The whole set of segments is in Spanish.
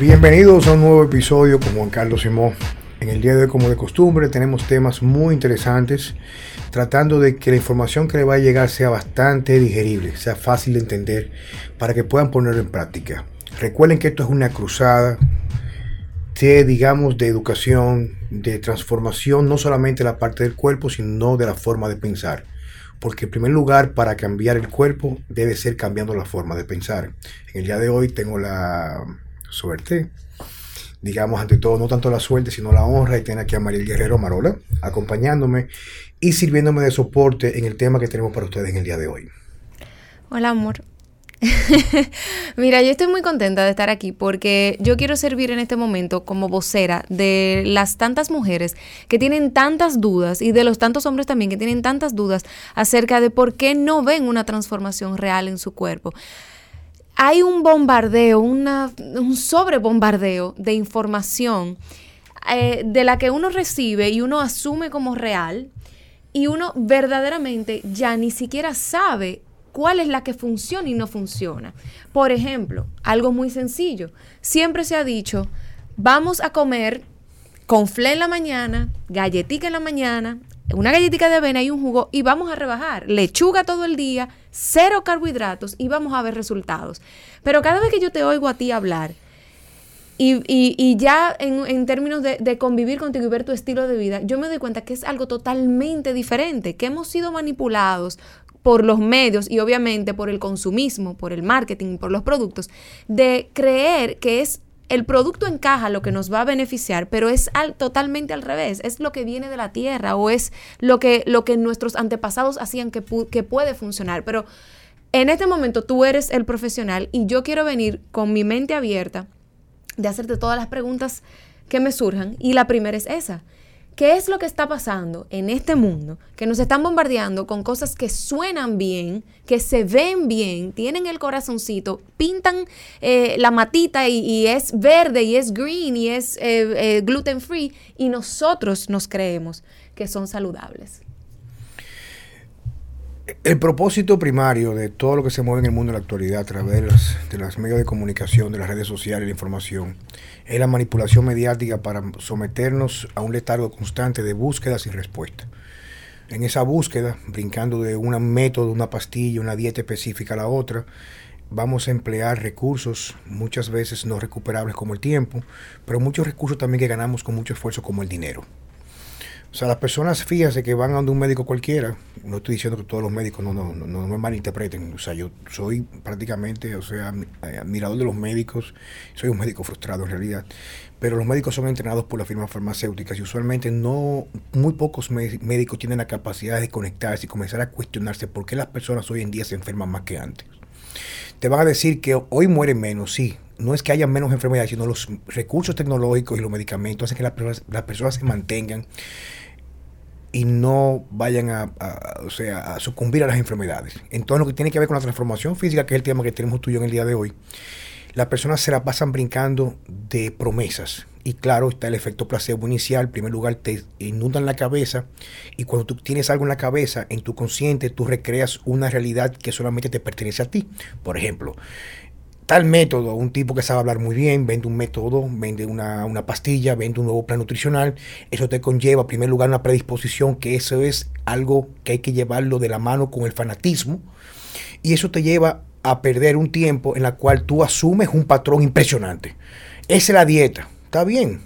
Bienvenidos a un nuevo episodio con Juan Carlos Simón. En el día de hoy, como de costumbre, tenemos temas muy interesantes, tratando de que la información que le va a llegar sea bastante digerible, sea fácil de entender, para que puedan ponerlo en práctica. Recuerden que esto es una cruzada de, digamos, de educación, de transformación, no solamente de la parte del cuerpo, sino de la forma de pensar. Porque en primer lugar, para cambiar el cuerpo, debe ser cambiando la forma de pensar. En el día de hoy tengo la suerte, digamos, ante todo, no tanto la suerte, sino la honra, y tener aquí a Mariel Guerrero Marola, acompañándome y sirviéndome de soporte en el tema que tenemos para ustedes en el día de hoy. Hola, amor. Mira, yo estoy muy contenta de estar aquí porque yo quiero servir en este momento como vocera de las tantas mujeres que tienen tantas dudas y de los tantos hombres también que tienen tantas dudas acerca de por qué no ven una transformación real en su cuerpo hay un bombardeo, una, un sobrebombardeo de información eh, de la que uno recibe y uno asume como real y uno verdaderamente ya ni siquiera sabe cuál es la que funciona y no funciona. Por ejemplo, algo muy sencillo. Siempre se ha dicho, vamos a comer con fle en la mañana, galletita en la mañana, una galletita de avena y un jugo y vamos a rebajar. Lechuga todo el día, cero carbohidratos y vamos a ver resultados. Pero cada vez que yo te oigo a ti hablar y, ya en, términos de, de, convivir contigo y ver tu estilo de vida, yo me doy cuenta que es algo totalmente diferente, que hemos sido manipulados por los medios y obviamente por el consumismo, por el marketing, por los productos, de creer que es el producto encaja lo que nos va a beneficiar, pero es totalmente al revés, es lo que viene de la tierra o es lo que, lo que nuestros antepasados hacían que, que puede funcionar. Pero en este momento tú eres el profesional y yo quiero venir con mi mente abierta de hacerte todas las preguntas que me surjan y la primera es esa. ¿Qué es lo que está pasando en este mundo? Que nos están bombardeando con cosas que suenan bien, que se ven bien, tienen el corazoncito, pintan eh, la matita y, es verde y es green y es eh, eh, gluten free y nosotros nos creemos que son saludables. El propósito primario de todo lo que se mueve en el mundo en la actualidad a través de las medios de comunicación, de las redes sociales, la información, es la manipulación mediática para someternos a un letargo constante de búsquedas y respuestas. En esa búsqueda, brincando de un método, una pastilla, una dieta específica a la otra, vamos a emplear recursos muchas veces no recuperables como el tiempo, pero muchos recursos también que ganamos con mucho esfuerzo como el dinero. O sea, las personas, fíjense que van a un médico cualquiera, no estoy diciendo que todos los médicos no, no, no, no me malinterpreten, o sea, yo soy prácticamente, o sea, eh, admirador de los médicos, soy un médico frustrado en realidad, pero los médicos son entrenados por las firmas farmacéuticas y usualmente no, muy pocos médicos tienen la capacidad de conectarse y comenzar a cuestionarse por qué las personas hoy en día se enferman más que antes. Te van a decir que hoy mueren menos, sí, no es que haya menos enfermedades, sino los recursos tecnológicos y los medicamentos hacen que las las personas se mantengan y no vayan a, o sea, a sucumbir a las enfermedades. Entonces, lo que tiene que ver con la transformación física, que es el tema que tenemos tú en el día de hoy, las personas se la pasan brincando de promesas. Y claro, está el efecto placebo inicial. En primer lugar, te inundan la cabeza. Y cuando tú tienes algo en la cabeza, en tu consciente, tú recreas una realidad que solamente te pertenece a ti. Por ejemplo, tal método, un tipo que sabe hablar muy bien, vende un método, vende una, pastilla, vende un nuevo plan nutricional, eso te conlleva, en primer lugar, una predisposición, que eso es algo que hay que llevarlo de la mano con el fanatismo, y eso te lleva a perder un tiempo en la cual tú asumes un patrón impresionante. Esa es la dieta, está bien,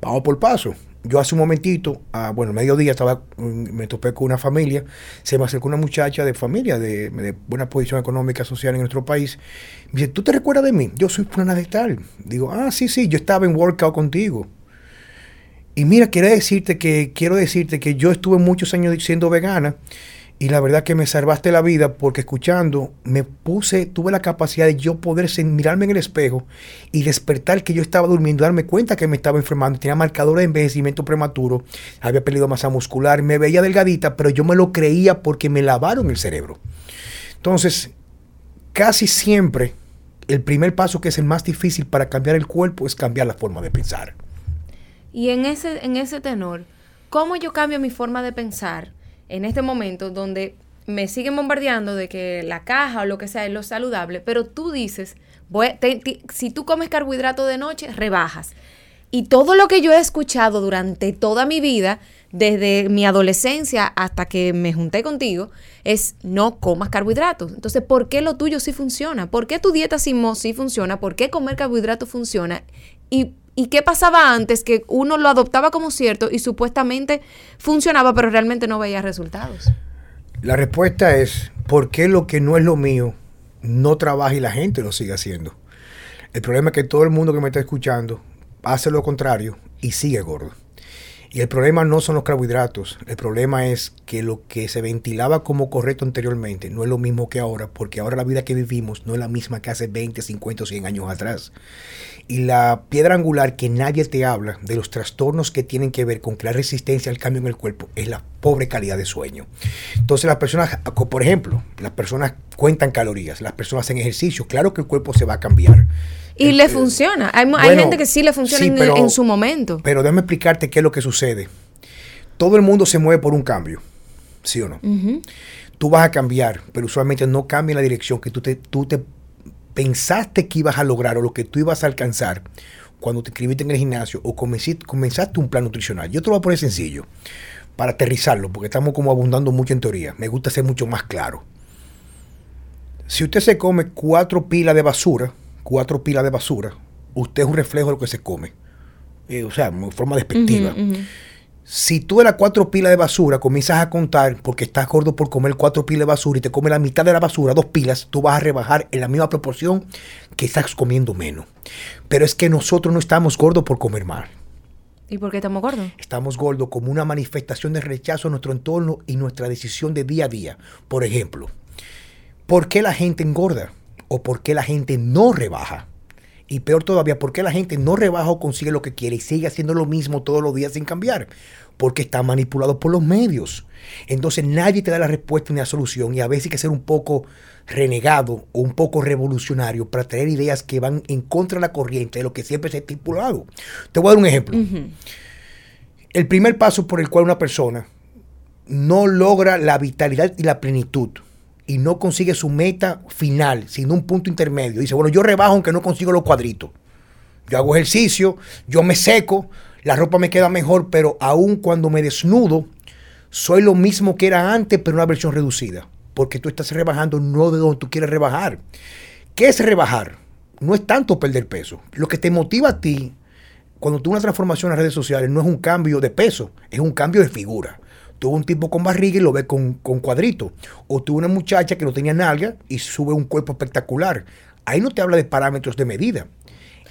vamos por paso yo hace un momentito, bueno, mediodía estaba, mm, me topé con una familia, se me acercó una muchacha de familia, de, buena posición económica, social en nuestro país. Me dice, ¿tú te recuerdas de mí? Yo soy plana de tal. Digo, ah, sí, sí, yo estaba en workout contigo. Y mira, quiero decirte que, quiero decirte que yo estuve muchos años siendo vegana y la verdad que me salvaste la vida porque escuchando me puse, tuve la capacidad de yo poder mirarme en el espejo y despertar que yo estaba durmiendo, darme cuenta que me estaba enfermando, tenía marcadores de envejecimiento prematuro, había perdido masa muscular, me veía delgadita, pero yo me lo creía porque me lavaron el cerebro. Entonces, casi siempre el primer paso que es el más difícil para cambiar el cuerpo es cambiar la forma de pensar. Y en ese, en ese tenor, ¿cómo yo cambio mi forma de pensar? En este momento donde me siguen bombardeando de que la caja o lo que sea es lo saludable, pero tú dices, si tú comes carbohidrato de noche, rebajas. Y todo lo que yo he escuchado durante toda mi vida, desde mi adolescencia hasta que me junté contigo, es no comas carbohidratos. Entonces, ¿por qué lo tuyo sí funciona? ¿Por qué tu dieta sin sí funciona? ¿Por qué comer carbohidratos funciona? Y ¿Y qué pasaba antes? Que uno lo adoptaba como cierto y supuestamente funcionaba, pero realmente no veía resultados. La respuesta es, ¿por qué lo que no es lo mío no trabaja y la gente lo sigue haciendo? El problema es que todo el mundo que me está escuchando hace lo contrario y sigue gordo. Y el problema no son los carbohidratos, el problema es que lo que se ventilaba como correcto anteriormente no es lo mismo que ahora, porque ahora la vida que vivimos no es la misma que hace 20, 50 o 100 años atrás. Y la piedra angular que nadie te habla de los trastornos que tienen que ver con crear resistencia al cambio en el cuerpo es la pobre calidad de sueño. Entonces las personas, por ejemplo, las personas cuentan calorías, las personas hacen ejercicio, claro que el cuerpo se va a cambiar y le funciona. Hay, gente que sí le funciona en, su momento. Pero déjame explicarte qué es lo que sucede. Todo el mundo se mueve por un cambio, ¿sí o no? Tú vas a cambiar, pero usualmente no cambia en la dirección que tú te, tú te pensaste que ibas a lograr o lo que tú ibas a alcanzar cuando te inscribiste en el gimnasio o comenzaste, comenzaste un plan nutricional. Yo te lo voy a poner sencillo para aterrizarlo, porque estamos como abundando mucho en teoría. Me gusta ser mucho más claro. Si usted se come cuatro pilas de basura, cuatro pilas de basura, usted es un reflejo de lo que se come. Eh, o sea, en forma despectiva. Si tú de las cuatro pilas de basura comienzas a contar porque estás gordo por comer cuatro pilas de basura y te comes la mitad de la basura, dos pilas, tú vas a rebajar en la misma proporción que estás comiendo menos. Pero es que nosotros no estamos gordos por comer mal. ¿Y por qué estamos gordos? Estamos gordos como una manifestación de rechazo a nuestro entorno y nuestra decisión de día a día. Por ejemplo, ¿por qué la gente engorda? o por qué la gente no rebaja. Y peor todavía, ¿por qué la gente no rebaja o consigue lo que quiere y sigue haciendo lo mismo todos los días sin cambiar? Porque está manipulado por los medios. Entonces nadie te da la respuesta ni la solución y a veces hay que ser un poco renegado o un poco revolucionario para traer ideas que van en contra de la corriente de lo que siempre se ha estipulado. Te voy a dar un ejemplo. El primer paso por el cual una persona no logra la vitalidad y la plenitud y no consigue su meta final, sino un punto intermedio. Dice, bueno, yo rebajo aunque no consigo los cuadritos. Yo hago ejercicio, yo me seco, la ropa me queda mejor, pero aún cuando me desnudo, soy lo mismo que era antes, pero una versión reducida. Porque tú estás rebajando no de donde tú quieres rebajar. ¿Qué es rebajar? No es tanto perder peso. Lo que te motiva a ti cuando tú una transformación en las redes sociales no es un cambio de peso, es un cambio de figura. Tuvo un tipo con barriga y lo ve con, con cuadrito. O tuvo una muchacha que no tenía nalga y sube un cuerpo espectacular. Ahí no te habla de parámetros de medida.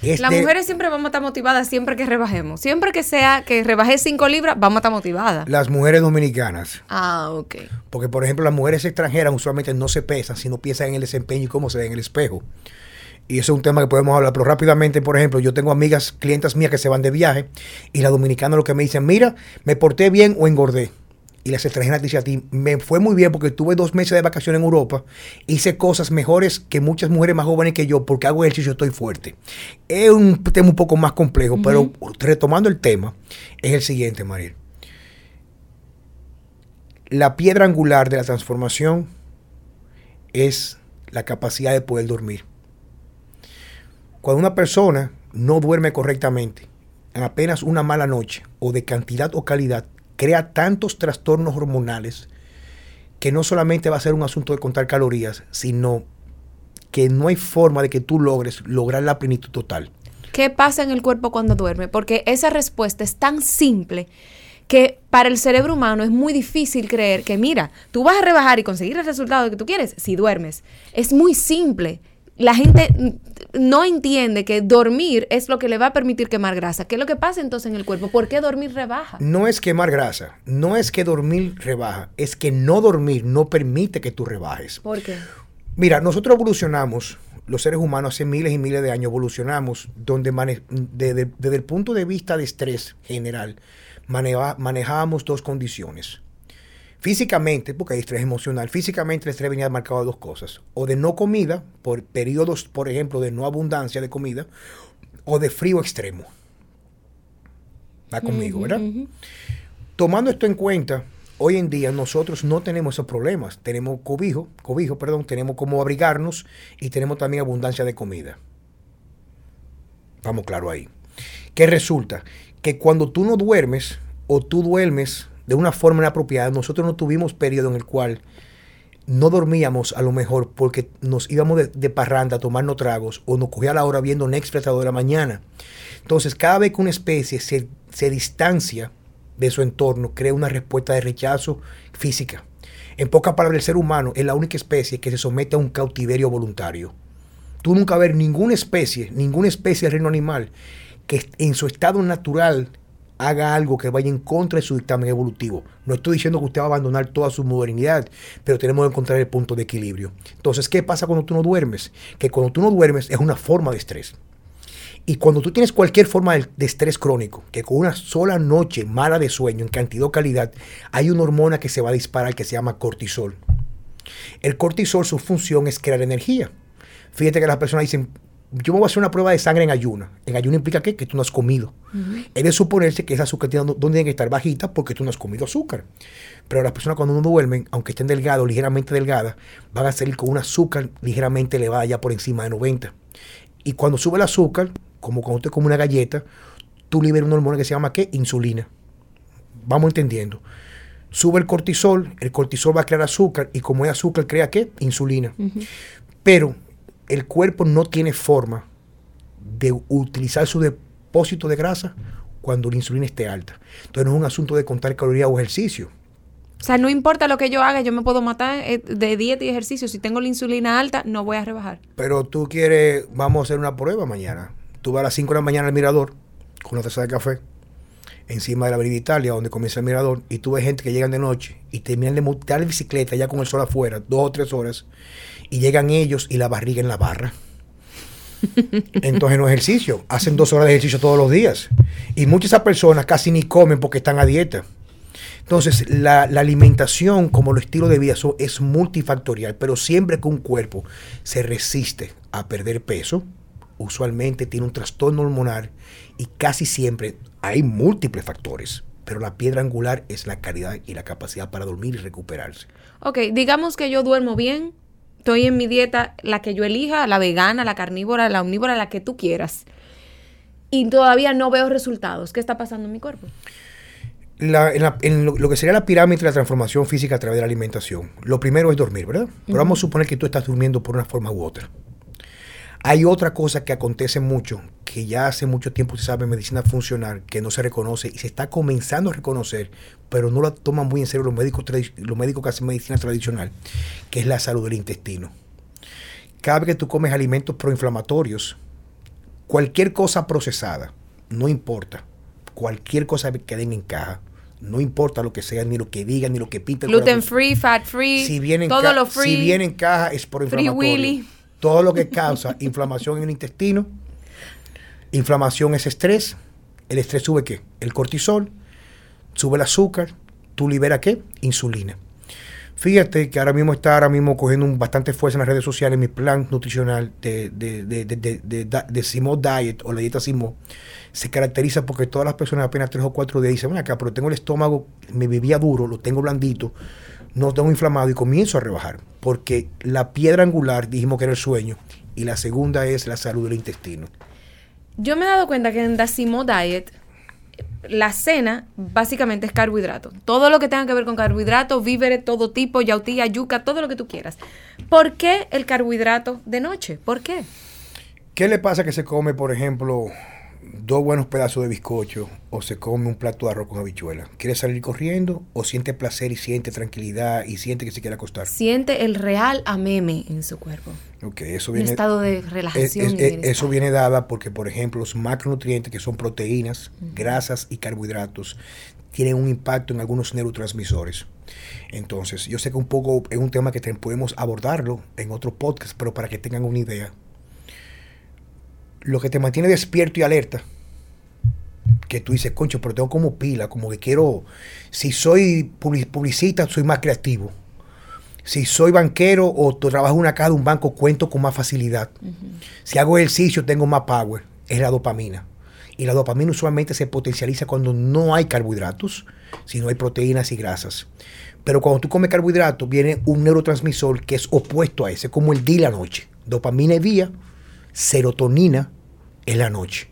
Las mujeres siempre vamos a estar motivadas siempre que rebajemos. Siempre que sea que rebaje 5 libras, vamos a estar motivadas. Las mujeres dominicanas. Ah, ok. Porque, por ejemplo, las mujeres extranjeras usualmente no se pesan, sino piensan en el desempeño y cómo se ve en el espejo. Y eso es un tema que podemos hablar, pero rápidamente, por ejemplo, yo tengo amigas, clientas mías que se van de viaje y las dominicanas lo que me dicen, mira, me porté bien o engordé y las extranjeras dicen a ti, me fue muy bien porque tuve dos meses de vacaciones en Europa, hice cosas mejores que muchas mujeres más jóvenes que yo porque hago ejercicio, estoy fuerte. Es un tema un poco más complejo, pero retomando el tema, es el siguiente, Mariel. La piedra angular de la transformación es la capacidad de poder dormir. Cuando una persona no duerme correctamente, en apenas una mala noche, o de cantidad o calidad, crea tantos trastornos hormonales que no solamente va a ser un asunto de contar calorías, sino que no hay forma de que tú logres lograr la plenitud total. ¿Qué pasa en el cuerpo cuando duerme? Porque esa respuesta es tan simple que para el cerebro humano es muy difícil creer que, mira, tú vas a rebajar y conseguir el resultado que tú quieres si duermes. Es muy simple la gente no entiende que dormir es lo que le va a permitir quemar grasa. ¿Qué es lo que pasa entonces en el cuerpo? ¿Por qué dormir rebaja? No es quemar grasa, no es que dormir rebaja, es que no dormir no permite que tú rebajes. ¿Por qué? Mira, nosotros evolucionamos, los seres humanos hace miles y miles de años evolucionamos, donde desde, el punto de vista de estrés general, manejábamos dos condiciones Físicamente, porque hay estrés emocional, físicamente el estrés venía marcado de dos cosas. O de no comida, por periodos, por ejemplo, de no abundancia de comida, o de frío extremo. Va conmigo, ¿verdad? Tomando esto en cuenta, hoy en día nosotros no tenemos esos problemas. Tenemos cobijo, cobijo, perdón, tenemos cómo abrigarnos y tenemos también abundancia de comida. Vamos claro ahí. ¿Qué resulta? Que cuando tú no duermes o tú duermes de una forma inapropiada, nosotros no tuvimos periodo en el cual no dormíamos a lo mejor porque nos íbamos de, parranda a tomarnos tragos o nos cogía la hora viendo Netflix a de la mañana. Entonces, cada vez que una especie se, se distancia de su entorno, crea una respuesta de rechazo física. En pocas palabras, el ser humano es la única especie que se somete a un cautiverio voluntario. Tú nunca ver ninguna especie, ninguna especie del reino animal que en su estado natural haga algo que vaya en contra de su dictamen evolutivo. No estoy diciendo que usted va a abandonar toda su modernidad, pero tenemos que encontrar el punto de equilibrio. Entonces, ¿qué pasa cuando tú no duermes? Que cuando tú no duermes es una forma de estrés. Y cuando tú tienes cualquier forma de, estrés crónico, que con una sola noche mala de sueño en cantidad o calidad, hay una hormona que se va a disparar que se llama cortisol. El cortisol, su función es crear energía. Fíjate que las personas dicen, yo me voy a hacer una prueba de sangre en ayuna. En ayuna implica ¿qué? que tú no has comido. Es de suponerse que esa azúcar tiene, tiene que estar bajita porque tú no has comido azúcar. Pero las personas cuando no duermen, aunque estén delgados, ligeramente delgadas, van a salir con un azúcar ligeramente elevada ya por encima de 90. Y cuando sube el azúcar, como cuando usted come una galleta, tú liberas una hormona que se llama ¿qué? Insulina. Vamos entendiendo. Sube el cortisol, el cortisol va a crear azúcar y como es azúcar crea ¿qué? Insulina. Pero el cuerpo no tiene forma de utilizar su depósito de grasa cuando la insulina esté alta. Entonces no es un asunto de contar calorías o ejercicio. O sea, no importa lo que yo haga, yo me puedo matar eh, de dieta y ejercicio. Si tengo la insulina alta, no voy a rebajar. Pero tú quieres, vamos a hacer una prueba mañana. Tú vas a las 5 de la mañana al mirador con una taza de café encima de la Avenida Italia, donde comienza el mirador, y tú ves gente que llegan de noche y terminan de montar la bicicleta ya con el sol afuera, dos o tres horas, y llegan ellos y la barriga en la barra. Entonces no ejercicio, hacen dos horas de ejercicio todos los días. Y muchas esas personas casi ni comen porque están a dieta. Entonces, la, alimentación como el estilo de vida es multifactorial, pero siempre que un cuerpo se resiste a perder peso, usualmente tiene un trastorno hormonal y casi siempre hay múltiples factores. Pero la piedra angular es la calidad y la capacidad para dormir y recuperarse. Ok, digamos que yo duermo bien, estoy en mi dieta, la que yo elija, la vegana, la carnívora, la omnívora, la que tú quieras. Y todavía no veo resultados. ¿Qué está pasando en mi cuerpo? en, lo, que sería la pirámide de la transformación física a través de la alimentación, lo primero es dormir, ¿verdad? Pero vamos a suponer que tú estás durmiendo por una forma u otra. Hay otra cosa que acontece mucho, que ya hace mucho tiempo se sabe en medicina funcional, que no se reconoce y se está comenzando a reconocer, pero no la toman muy en serio los médicos, los médicos que hacen medicina tradicional, que es la salud del intestino. Cada vez que tú comes alimentos proinflamatorios, cualquier cosa procesada, no importa, cualquier cosa que den en caja, no importa lo que sea, ni lo que digan, ni lo que pinten. Gluten free, fat free, si viene todo lo free. Si viene en caja es por inflamatorio todo lo que causa inflamación en el intestino. Inflamación es estrés. El estrés sube qué? El cortisol, sube el azúcar, tú liberas qué? Insulina. Fíjate que ahora mismo está ahora mismo cogiendo bastante fuerza en las redes sociales mi plan nutricional de, de, Diet o la dieta Simo. Se caracteriza porque todas las personas apenas tres o cuatro días dicen, bueno, acá, pero tengo el estómago, me vivía duro, lo tengo blandito, no tengo inflamado y comienzo a rebajar. Porque la piedra angular dijimos que era el sueño y la segunda es la salud del intestino. Yo me he dado cuenta que en Dacimo Diet la cena básicamente es carbohidrato. Todo lo que tenga que ver con carbohidrato, víveres, todo tipo, yautía, yuca, todo lo que tú quieras. ¿Por qué el carbohidrato de noche? ¿Por qué? ¿Qué le pasa que se come, por ejemplo, dos buenos pedazos de bizcocho o se come un plato de arroz con habichuela? ¿Quiere salir corriendo o siente placer y siente tranquilidad y siente que se quiere acostar? Siente el real ameme en su cuerpo. Ok, eso viene... Un estado de relajación. eso viene dada porque, por ejemplo, los macronutrientes que son proteínas, grasas y carbohidratos tienen un impacto en algunos neurotransmisores. Entonces, yo sé que un poco es un tema que podemos abordarlo en otro podcast, pero para que tengan una idea, lo que te mantiene despierto y alerta, que tú dices, concho, pero tengo como pila, como que quiero, si soy publicista, soy más creativo. Si soy banquero o trabajo en una caja de un banco, cuento con más facilidad. Si hago ejercicio, tengo más power. Es la dopamina. Y la dopamina usualmente se potencializa cuando no hay carbohidratos, sino hay proteínas y grasas. Pero cuando tú comes carbohidratos, viene un neurotransmisor que es opuesto a ese, como el día y la noche. Dopamina es día, serotonina es la noche.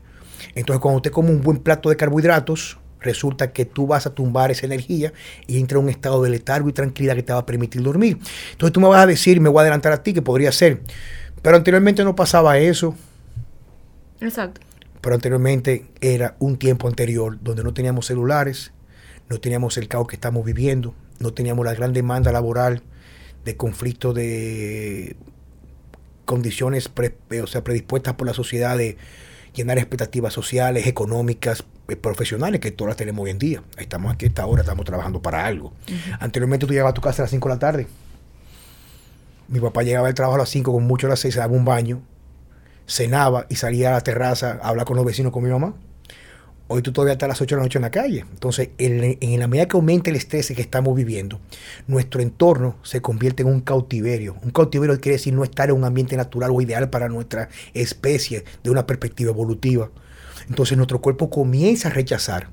Entonces, cuando usted come un buen plato de carbohidratos, resulta que tú vas a tumbar esa energía y entra en un estado de letargo y tranquilidad que te va a permitir dormir. Entonces, tú me vas a decir, me voy a adelantar a ti, que podría ser. Pero anteriormente no pasaba eso. Exacto. Pero anteriormente era un tiempo anterior donde no teníamos celulares, no teníamos el caos que estamos viviendo, no teníamos la gran demanda laboral de conflicto de condiciones o sea, predispuestas por la sociedad de llenar expectativas sociales, económicas, eh, profesionales, que todas las tenemos hoy en día. Estamos aquí a esta hora, estamos trabajando para algo. Anteriormente tú llegabas a tu casa a las 5 de la tarde. Mi papá llegaba al trabajo a las 5, con mucho a las 6, se daba un baño, cenaba y salía a la terraza a hablar con los vecinos con mi mamá. Hoy tú todavía estás a las 8 de la noche en la calle. Entonces, en, la medida que aumenta el estrés que estamos viviendo, nuestro entorno se convierte en un cautiverio. Un cautiverio quiere decir no estar en un ambiente natural o ideal para nuestra especie de una perspectiva evolutiva. Entonces, nuestro cuerpo comienza a rechazar.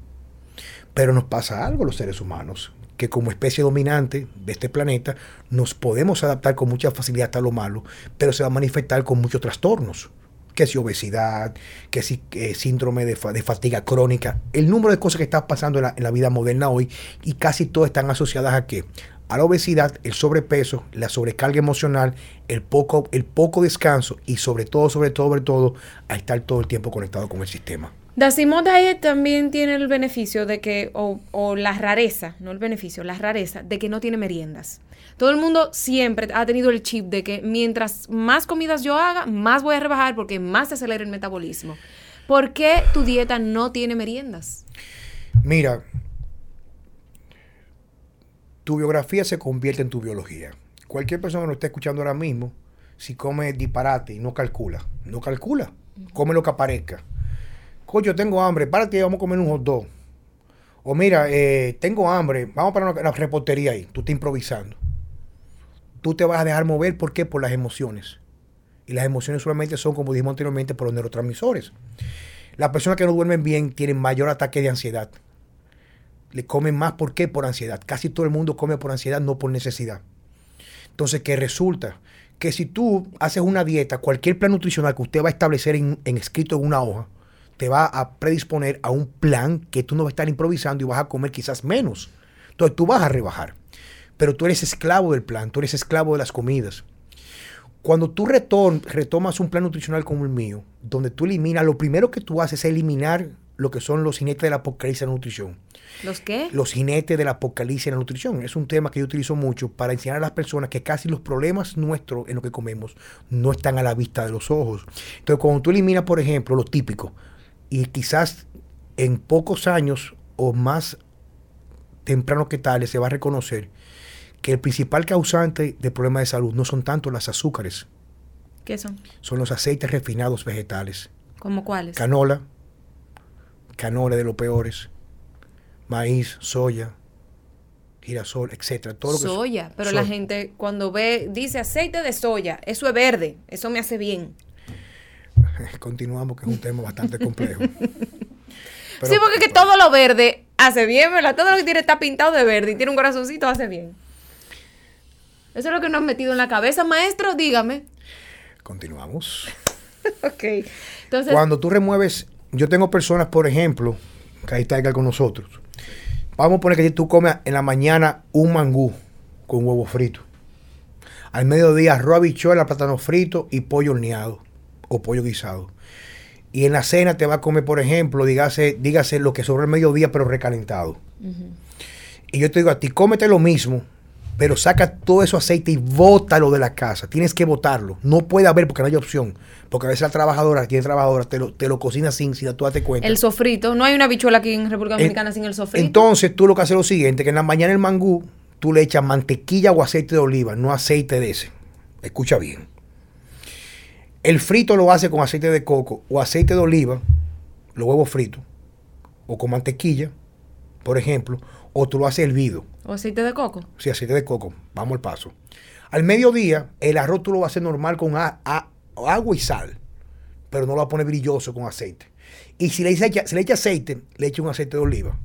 Pero nos pasa algo los seres humanos, que como especie dominante de este planeta nos podemos adaptar con mucha facilidad a lo malo, pero se va a manifestar con muchos trastornos que si obesidad, que si eh, síndrome de, de, fatiga crónica, el número de cosas que están pasando en la, en la, vida moderna hoy y casi todas están asociadas a qué? A la obesidad, el sobrepeso, la sobrecarga emocional, el poco, el poco descanso y sobre todo, sobre todo, sobre todo, a estar todo el tiempo conectado con el sistema. Dacimos Diet también tiene el beneficio de que, o, o, la rareza, no el beneficio, la rareza de que no tiene meriendas. Todo el mundo siempre ha tenido el chip de que mientras más comidas yo haga, más voy a rebajar porque más se acelera el metabolismo. ¿Por qué tu dieta no tiene meriendas? Mira, tu biografía se convierte en tu biología. Cualquier persona que nos esté escuchando ahora mismo, si come disparate y no calcula, no calcula, come lo que aparezca. Coño, tengo hambre, párate, vamos a comer un hot dog. O mira, eh, tengo hambre, vamos para la reportería ahí, tú estás improvisando tú te vas a dejar mover, ¿por qué? Por las emociones. Y las emociones solamente son, como dijimos anteriormente, por los neurotransmisores. Las personas que no duermen bien tienen mayor ataque de ansiedad. Le comen más, ¿por qué? Por ansiedad. Casi todo el mundo come por ansiedad, no por necesidad. Entonces, ¿qué resulta? Que si tú haces una dieta, cualquier plan nutricional que usted va a establecer en, en escrito en una hoja, te va a predisponer a un plan que tú no vas a estar improvisando y vas a comer quizás menos. Entonces, tú vas a rebajar pero tú eres esclavo del plan, tú eres esclavo de las comidas. Cuando tú retomas un plan nutricional como el mío, donde tú eliminas, lo primero que tú haces es eliminar lo que son los jinetes de la apocalipsis en la nutrición. ¿Los qué? Los jinetes de la apocalipsis en la nutrición. Es un tema que yo utilizo mucho para enseñar a las personas que casi los problemas nuestros en lo que comemos no están a la vista de los ojos. Entonces, cuando tú eliminas, por ejemplo, lo típico, y quizás en pocos años o más temprano que tal se va a reconocer que el principal causante de problemas de salud no son tanto las azúcares. ¿Qué son? Son los aceites refinados vegetales. ¿Cómo cuáles? Canola, canola de los peores, maíz, soya, girasol, etcétera. Todo lo que soya, pero soya. la gente cuando ve, dice aceite de soya, eso es verde, eso me hace bien. Continuamos, que es un tema bastante complejo. Pero, sí, porque que todo lo verde hace bien, ¿verdad? Todo lo que tiene está pintado de verde y tiene un corazoncito hace bien. Eso es lo que nos han metido en la cabeza, maestro, dígame. Continuamos. ok. Entonces. Cuando tú remueves, yo tengo personas, por ejemplo, que ahí está con nosotros. Vamos a poner que tú comes en la mañana un mangú con huevo frito. Al mediodía arroz, habichuela, plátano frito y pollo horneado o pollo guisado. Y en la cena te va a comer, por ejemplo, dígase, dígase lo que sobre el mediodía, pero recalentado. Uh -huh. Y yo te digo a ti, cómete lo mismo, pero saca todo ese aceite y bótalo de la casa. Tienes que botarlo. No puede haber porque no hay opción. Porque a veces la trabajadora, tiene trabajadora, te lo, te lo cocina sin, sin tú date cuenta. El sofrito. No hay una bichuela aquí en República Dominicana en, sin el sofrito. Entonces tú lo que haces es lo siguiente, que en la mañana el mangú, tú le echas mantequilla o aceite de oliva, no aceite de ese. Escucha bien. El frito lo hace con aceite de coco o aceite de oliva, los huevos fritos, o con mantequilla, por ejemplo, o tú lo haces hervido. ¿O aceite de coco? Sí, aceite de coco. Vamos al paso. Al mediodía, el arroz tú lo vas a hacer normal con a, a, agua y sal, pero no lo vas a poner brilloso con aceite. Y si le, echa, le echa aceite, le echa un aceite de oliva.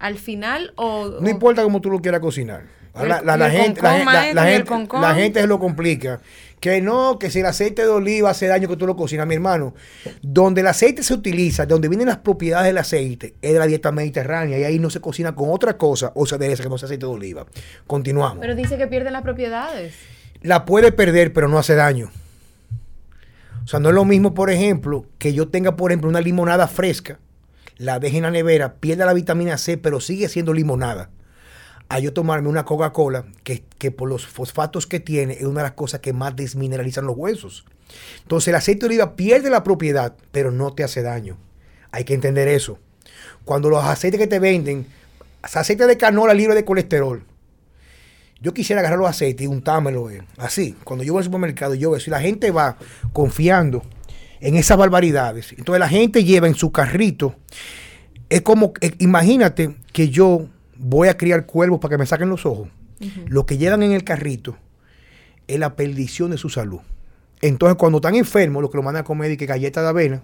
¿Al final o...? No importa cómo tú lo quieras cocinar. La, gente, la, gente, se lo complica. Que no, que si el aceite de oliva hace daño que tú lo cocinas, mi hermano. Donde el aceite se utiliza, donde vienen las propiedades del aceite, es de la dieta mediterránea y ahí no se cocina con otra cosa o se adereza que no sea aceite de oliva. Continuamos. Pero dice que pierde las propiedades. La puede perder, pero no hace daño. O sea, no es lo mismo, por ejemplo, que yo tenga, por ejemplo, una limonada fresca, la deje en la nevera, pierde la vitamina C, pero sigue siendo limonada a yo tomarme una Coca-Cola que, que, por los fosfatos que tiene es una de las cosas que más desmineralizan los huesos. Entonces el aceite de oliva pierde la propiedad, pero no te hace daño. Hay que entender eso. Cuando los aceites que te venden, aceite de canola libre de colesterol, yo quisiera agarrar los aceites y untármelo eh, así. Cuando yo voy al supermercado, yo veo, si la gente va confiando en esas barbaridades, entonces la gente lleva en su carrito, es como, eh, imagínate que yo voy a criar cuervos para que me saquen los ojos. Lo que llevan en el carrito es la perdición de su salud. Entonces, cuando están enfermos, lo que lo mandan a comer y que galletas de avena,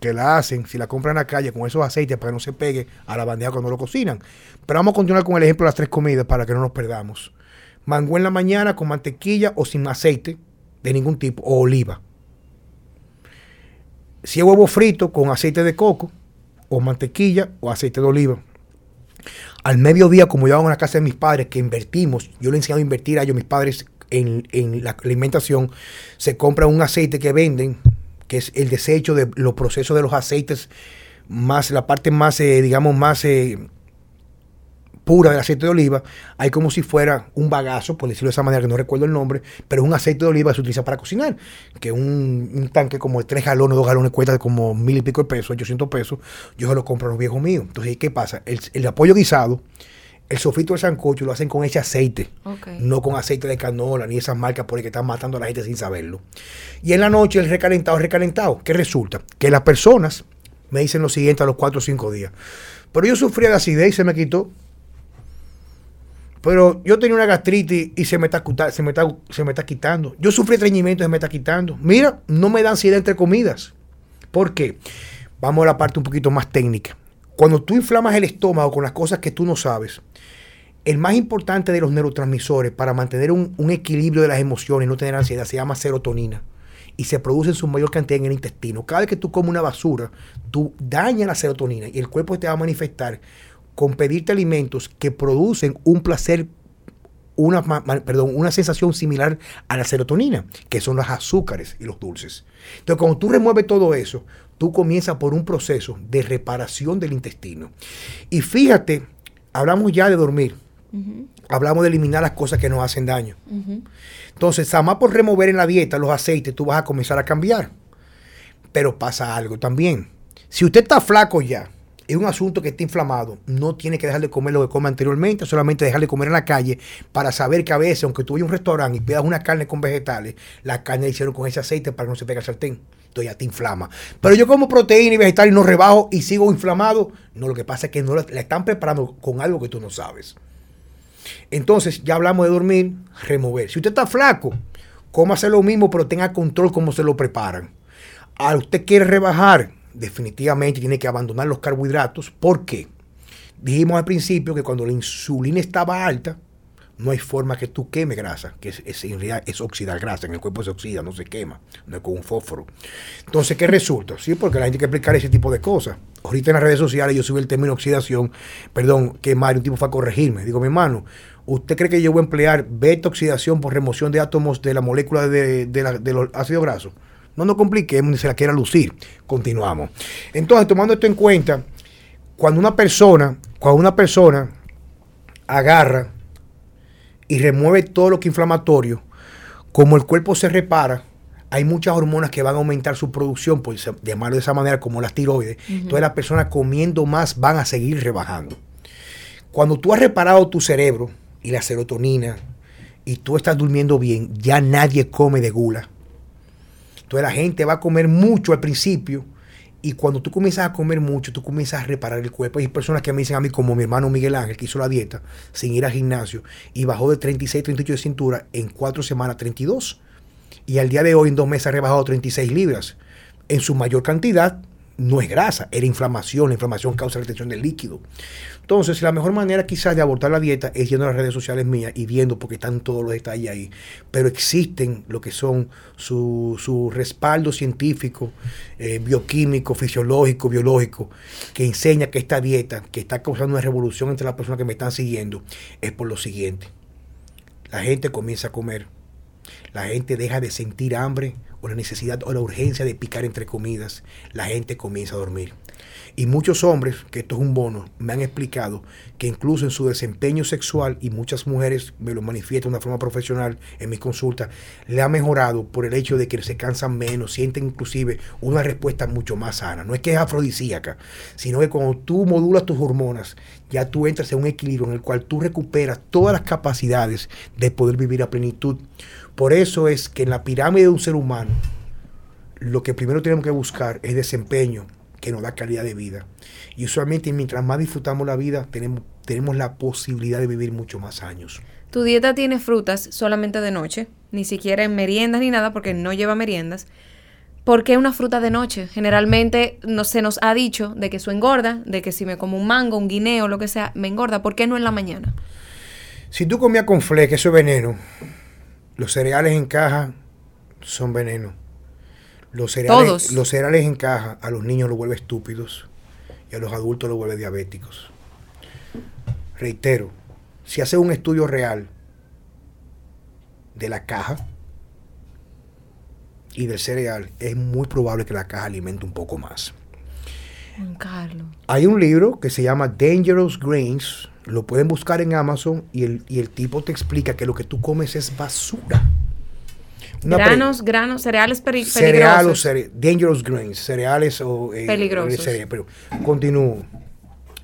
que la hacen, si la compran en la calle con esos aceites para que no se pegue a la bandeja cuando lo cocinan. Pero vamos a continuar con el ejemplo de las tres comidas para que no nos perdamos. Mango en la mañana con mantequilla o sin aceite de ningún tipo, o oliva. Si es huevo frito con aceite de coco, o mantequilla, o aceite de oliva. Al mediodía, como yo hago en la casa de mis padres, que invertimos, yo le he enseñado a invertir a ellos, mis padres, en, la alimentación, se compra un aceite que venden, que es el desecho de los procesos de los aceites, más la parte más, eh, digamos, más eh, pura del aceite de oliva, hay como si fuera un bagazo, por decirlo de esa manera, que no recuerdo el nombre, pero es un aceite de oliva que se utiliza para cocinar, que un, un tanque como de tres galones, dos galones cuesta como mil y pico de pesos, 800 pesos, yo se lo compro a los viejos míos. Entonces, ¿qué pasa? El, el apoyo guisado, el sofrito de sancocho lo hacen con ese aceite, no con aceite de canola ni esas marcas por el que están matando a la gente sin saberlo. Y en la noche el recalentado es recalentado. ¿Qué resulta? Que las personas me dicen lo siguiente a los cuatro o cinco días. Pero yo sufría de acidez y se me quitó. Pero yo tenía una gastritis y se me está, quitando. Yo sufrí estreñimiento y se me está quitando. Mira, no me da ansiedad entre comidas. ¿Por qué? Vamos a la parte un poquito más técnica. Cuando tú inflamas el estómago con las cosas que tú no sabes, el más importante de los neurotransmisores para mantener un, un equilibrio de las emociones y no tener ansiedad se llama serotonina y se produce en su mayor cantidad en el intestino. Cada vez que tú comes una basura, tú dañas la serotonina y el cuerpo te va a manifestar con pedirte alimentos que producen un placer, una, perdón, una sensación similar a la serotonina, que son los azúcares y los dulces. Entonces, cuando tú remueves todo eso, tú comienzas por un proceso de reparación del intestino. Y fíjate, hablamos ya de dormir. Hablamos de eliminar las cosas que nos hacen daño. Entonces, además por remover en la dieta los aceites, tú vas a comenzar a cambiar. Pero pasa algo también. Si usted está flaco ya, es un asunto que está inflamado, no tiene que dejar de comer lo que come anteriormente, solamente dejar de comer en la calle para saber que a veces, aunque tú vayas a un restaurante y pidas una carne con vegetales, la carne la hicieron con ese aceite para que no se pegue al sartén. Entonces ya te inflama. Pero yo como proteína y vegetal y no rebajo y sigo inflamado. No, lo que pasa es que no la, están preparando con algo que tú no sabes. Entonces, ya hablamos de dormir, remover. Si usted está flaco, cómase lo mismo, pero tenga control cómo se lo preparan. A usted quiere rebajar, definitivamente tiene que abandonar los carbohidratos. ¿Por qué? Dijimos al principio que cuando la insulina estaba alta, no hay forma que tú queme grasa, que es, en realidad es oxidar grasa, en el cuerpo se oxida, no se quema, no es con un fósforo. Entonces, ¿qué resulta? Sí, porque la gente tiene que explicar ese tipo de cosas. Ahorita en las redes sociales yo subí el término oxidación, perdón, que Mario, un tipo fue a corregirme. Digo, mi hermano, ¿usted cree que yo voy a emplear beta oxidación por remoción de átomos de la molécula de, de los ácidos grasos? No nos compliquemos ni se la quiera lucir. Continuamos. Entonces, tomando esto en cuenta, cuando una persona, cuando una persona agarra y remueve todo lo que es inflamatorio, como el cuerpo se repara, hay muchas hormonas que van a aumentar su producción, por llamarlo de esa manera, como las tiroides. Entonces las personas comiendo más van a seguir rebajando. Cuando tú has reparado tu cerebro y la serotonina y tú estás durmiendo bien, ya nadie come de gula entonces la gente va a comer mucho al principio y cuando tú comienzas a comer mucho, tú comienzas a reparar el cuerpo. Hay personas que me dicen a mí, como mi hermano Miguel Ángel, que hizo la dieta sin ir al gimnasio y bajó de 36, 38 de cintura en cuatro semanas 32. Y al día de hoy, en dos meses, ha rebajado 36 libras. En su mayor cantidad, no es grasa, era inflamación. La inflamación causa retención del líquido. Entonces, la mejor manera quizás de abordar la dieta es yendo a las redes sociales mías y viendo porque están todos los detalles ahí. Pero existen lo que son su, su respaldo científico, eh, bioquímico, fisiológico, biológico, que enseña que esta dieta, que está causando una revolución entre las personas que me están siguiendo, es por lo siguiente. La gente comienza a comer. La gente deja de sentir hambre o la necesidad o la urgencia de picar entre comidas, la gente comienza a dormir. Y muchos hombres, que esto es un bono, me han explicado que incluso en su desempeño sexual, y muchas mujeres me lo manifiestan de una forma profesional en mis consultas, le ha mejorado por el hecho de que se cansan menos, sienten inclusive una respuesta mucho más sana. No es que es afrodisíaca, sino que cuando tú modulas tus hormonas, ya tú entras en un equilibrio en el cual tú recuperas todas las capacidades de poder vivir a plenitud. Por eso es que en la pirámide de un ser humano, lo que primero tenemos que buscar es desempeño, que nos da calidad de vida. Y usualmente mientras más disfrutamos la vida, tenemos, tenemos la posibilidad de vivir mucho más años. Tu dieta tiene frutas solamente de noche, ni siquiera en meriendas ni nada, porque no lleva meriendas. ¿Por qué una fruta de noche? Generalmente no, se nos ha dicho de que eso engorda, de que si me como un mango, un guineo, lo que sea, me engorda. ¿Por qué no en la mañana? Si tú comías con fleque, eso es veneno. Los cereales en caja son veneno. Los cereales, los cereales en caja a los niños los vuelve estúpidos y a los adultos los vuelve diabéticos. Reitero, si hace un estudio real de la caja y del cereal, es muy probable que la caja alimente un poco más. Carlos. Hay un libro que se llama Dangerous Grains, lo pueden buscar en Amazon y el, y el tipo te explica que lo que tú comes es basura granos, granos, cereales peligrosos. Cereales, dangerous grains, cereales o... Eh, peligrosos. pero continúo.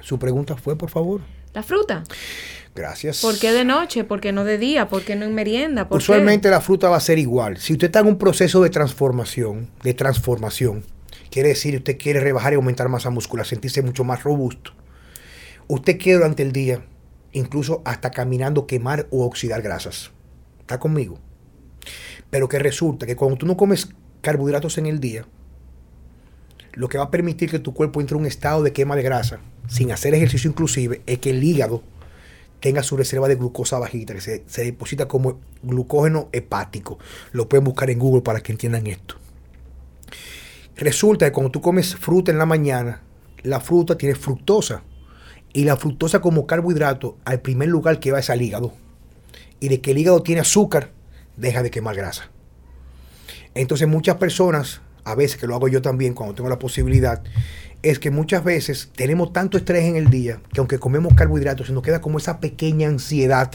Su pregunta fue, por favor. La fruta. Gracias. ¿Por qué de noche? ¿Por qué no de día? ¿Por qué no en merienda? Usualmente la fruta va a ser igual. Si usted está en un proceso de transformación, de transformación, quiere decir usted quiere rebajar y aumentar masa muscular, sentirse mucho más robusto. Usted quiere durante el día, incluso hasta caminando, quemar o oxidar grasas. ¿Está conmigo? Pero que resulta que cuando tú no comes carbohidratos en el día, lo que va a permitir que tu cuerpo entre en un estado de quema de grasa, sin hacer ejercicio inclusive, es que el hígado tenga su reserva de glucosa bajita, que se, se deposita como glucógeno hepático. Lo pueden buscar en Google para que entiendan esto. Resulta que cuando tú comes fruta en la mañana, la fruta tiene fructosa. Y la fructosa como carbohidrato, al primer lugar que va es al hígado. Y de que el hígado tiene azúcar, deja de quemar grasa. Entonces muchas personas, a veces que lo hago yo también cuando tengo la posibilidad, es que muchas veces tenemos tanto estrés en el día que aunque comemos carbohidratos se nos queda como esa pequeña ansiedad.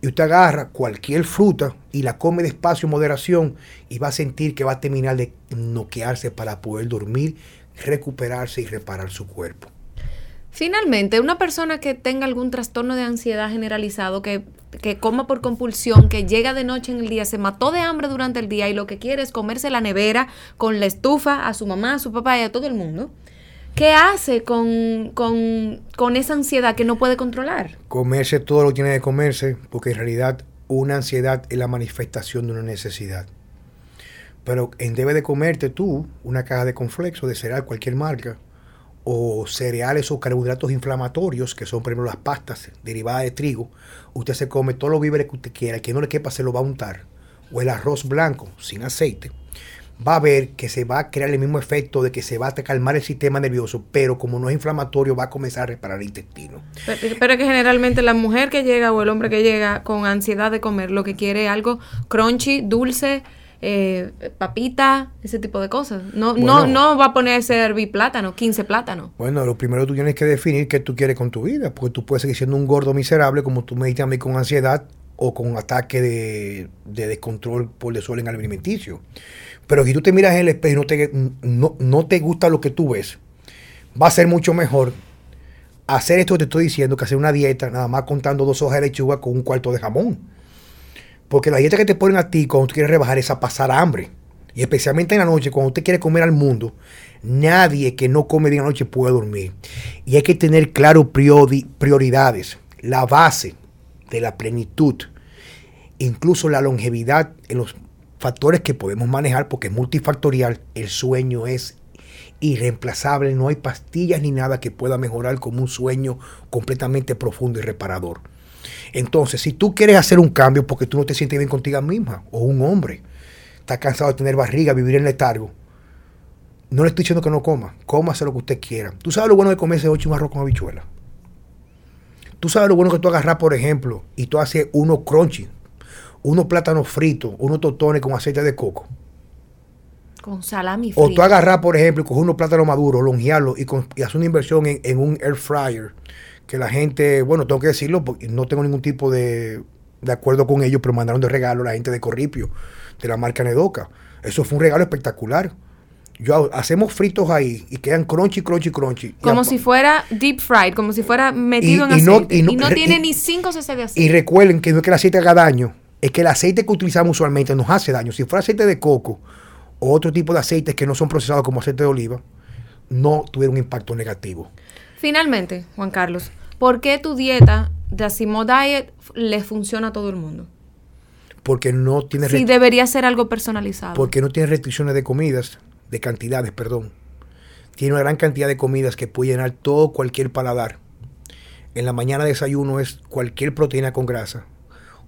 Y usted agarra cualquier fruta y la come despacio, moderación, y va a sentir que va a terminar de noquearse para poder dormir, recuperarse y reparar su cuerpo. Finalmente, una persona que tenga algún trastorno de ansiedad generalizado, que, que, coma por compulsión, que llega de noche en el día, se mató de hambre durante el día y lo que quiere es comerse la nevera con la estufa a su mamá, a su papá y a todo el mundo. ¿Qué hace con, con, con esa ansiedad que no puede controlar? Comerse todo lo que tiene que comerse, porque en realidad una ansiedad es la manifestación de una necesidad. Pero en debe de comerte tú una caja de conflexo, de cereal, cualquier marca, o cereales o carbohidratos inflamatorios, que son primero las pastas derivadas de trigo, usted se come todos los víveres que usted quiera, que no le quepa se lo va a untar, o el arroz blanco sin aceite, va a ver que se va a crear el mismo efecto de que se va a calmar el sistema nervioso, pero como no es inflamatorio va a comenzar a reparar el intestino. Pero, pero que generalmente la mujer que llega o el hombre que llega con ansiedad de comer lo que quiere es algo crunchy, dulce, eh, papita, ese tipo de cosas. No, no, no va a ponerse a hervir plátano, 15 plátanos. Bueno, lo primero tú tienes que definir qué tú quieres con tu vida, porque tú puedes seguir siendo un gordo miserable, como tú me dices a mí, con ansiedad o con ataque de, descontrol por desorden alimenticio. Pero si tú te miras en el espejo y no te, no, no te gusta lo que tú ves, va a ser mucho mejor hacer esto que te estoy diciendo que hacer una dieta nada más contando dos hojas de lechuga con un cuarto de jamón. Porque la dieta que te ponen a ti cuando tú quieres rebajar es a pasar hambre. Y especialmente en la noche, cuando usted quiere comer al mundo, nadie que no come de la noche puede dormir. Y hay que tener claro prioridades. La base de la plenitud, incluso la longevidad en los factores que podemos manejar, porque es multifactorial, el sueño es irreemplazable, no hay pastillas ni nada que pueda mejorar como un sueño completamente profundo y reparador. Entonces, si tú quieres hacer un cambio porque tú no te sientes bien contigo misma, o un hombre, está cansado de tener barriga, vivir en letargo, no le estoy diciendo que no coma, cómase lo que usted quiera. ¿Tú sabes lo bueno de comerse ocho un arroz con habichuela? ¿Tú sabes lo bueno que tú agarras, por ejemplo, y tú haces uno crunchy, unos plátanos fritos, unos totones con aceite de coco? Con salami frito. O tú agarras, por ejemplo, y coges unos plátanos maduros, longearlos y, y hacer una inversión en, un air fryer. Que la gente, bueno, tengo que decirlo, porque no tengo ningún tipo de, de acuerdo con ellos, pero mandaron de regalo a la gente de Corripio, de la marca Nedoca. Eso fue un regalo espectacular. Yo hacemos fritos ahí y quedan crunchy, crunchy, crunchy. Como si fuera deep fried, como si fuera metido en aceite. y no, tiene ni 5 cc de aceite. Y recuerden que no es que el aceite haga daño, es que el aceite que utilizamos usualmente nos hace daño. Si fuera aceite de coco o otro tipo de aceites que no son procesados como aceite de oliva, no tuvieron un impacto negativo. Finalmente, Juan Carlos, ¿por qué tu dieta de Asimo Diet le funciona a todo el mundo? Porque no tiene... Sí, debería ser algo personalizado. Porque no tiene restricciones de comidas de cantidades, perdón. Tiene una gran cantidad de comidas que puede llenar todo cualquier paladar. En la mañana desayuno es cualquier proteína con grasa,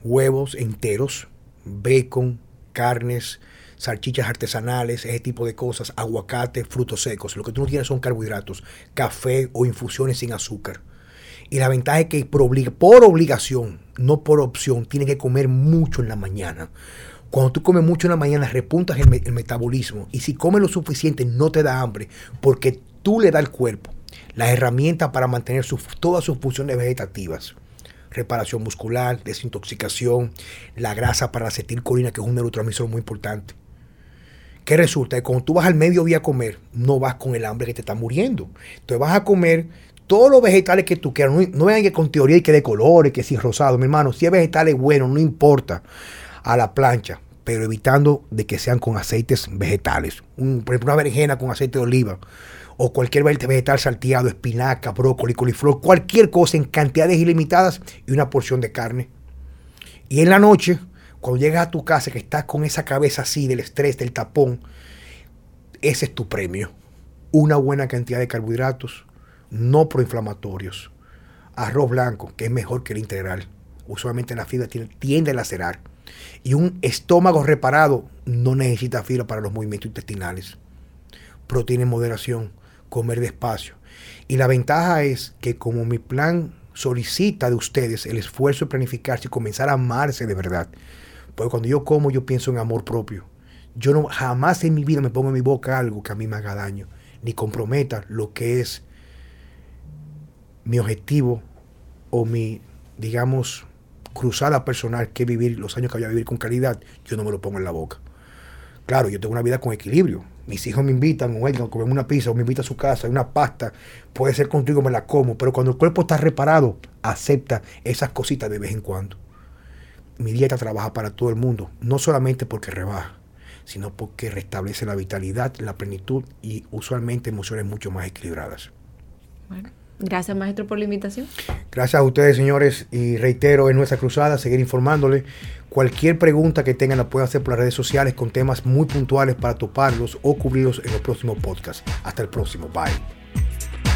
huevos enteros, bacon, carnes, salchichas artesanales, ese tipo de cosas, aguacate, frutos secos. Lo que tú no tienes son carbohidratos, café o infusiones sin azúcar. Y la ventaja es que por, obligación, no por opción, tienes que comer mucho en la mañana. Cuando tú comes mucho en la mañana, repuntas el, metabolismo. Y si comes lo suficiente, no te da hambre, porque tú le das al cuerpo las herramientas para mantener todas sus funciones vegetativas. Reparación muscular, desintoxicación, la grasa para la acetilcolina, que es un neurotransmisor muy importante. ¿Qué resulta? Que cuando tú vas al mediodía a comer, no vas con el hambre que te está muriendo. Entonces vas a comer todos los vegetales que tú quieras. No, vean que con teoría y que de colores, que si rosado, mi hermano. Si es vegetales bueno, no importa. A la plancha pero evitando de que sean con aceites vegetales. por ejemplo, una berenjena con aceite de oliva o cualquier vegetal salteado, espinaca, brócoli, coliflor, cualquier cosa en cantidades ilimitadas y una porción de carne. Y en la noche, cuando llegas a tu casa que estás con esa cabeza así del estrés, del tapón, ese es tu premio. Una buena cantidad de carbohidratos, no proinflamatorios. Arroz blanco, que es mejor que el integral. Usualmente la fibra tiende a lacerar y un estómago reparado no necesita fibra para los movimientos intestinales. Proteína en moderación, comer despacio. Y la ventaja es que como mi plan solicita de ustedes el esfuerzo de planificarse y comenzar a amarse de verdad, porque cuando yo como yo pienso en amor propio. Yo no jamás en mi vida me pongo en mi boca algo que a mí me haga daño, ni comprometa lo que es mi objetivo o mi, digamos, cruzada personal que vivir los años que voy a vivir con calidad, yo no me lo pongo en la boca. Claro, yo tengo una vida con equilibrio. Mis hijos me invitan, o a comer una pizza, o me invitan a su casa, una pasta, puede ser contigo, me la como, pero cuando el cuerpo está reparado, acepta esas cositas de vez en cuando. Mi dieta trabaja para todo el mundo, no solamente porque rebaja, sino porque restablece la vitalidad, la plenitud y usualmente emociones mucho más equilibradas. Bueno. Gracias, maestro, por la invitación. Gracias a ustedes, señores, y reitero, en nuestra cruzada, seguir informándole. Cualquier pregunta que tengan la pueden hacer por las redes sociales con temas muy puntuales para toparlos o cubrirlos en los próximos podcasts. Hasta el próximo. Bye.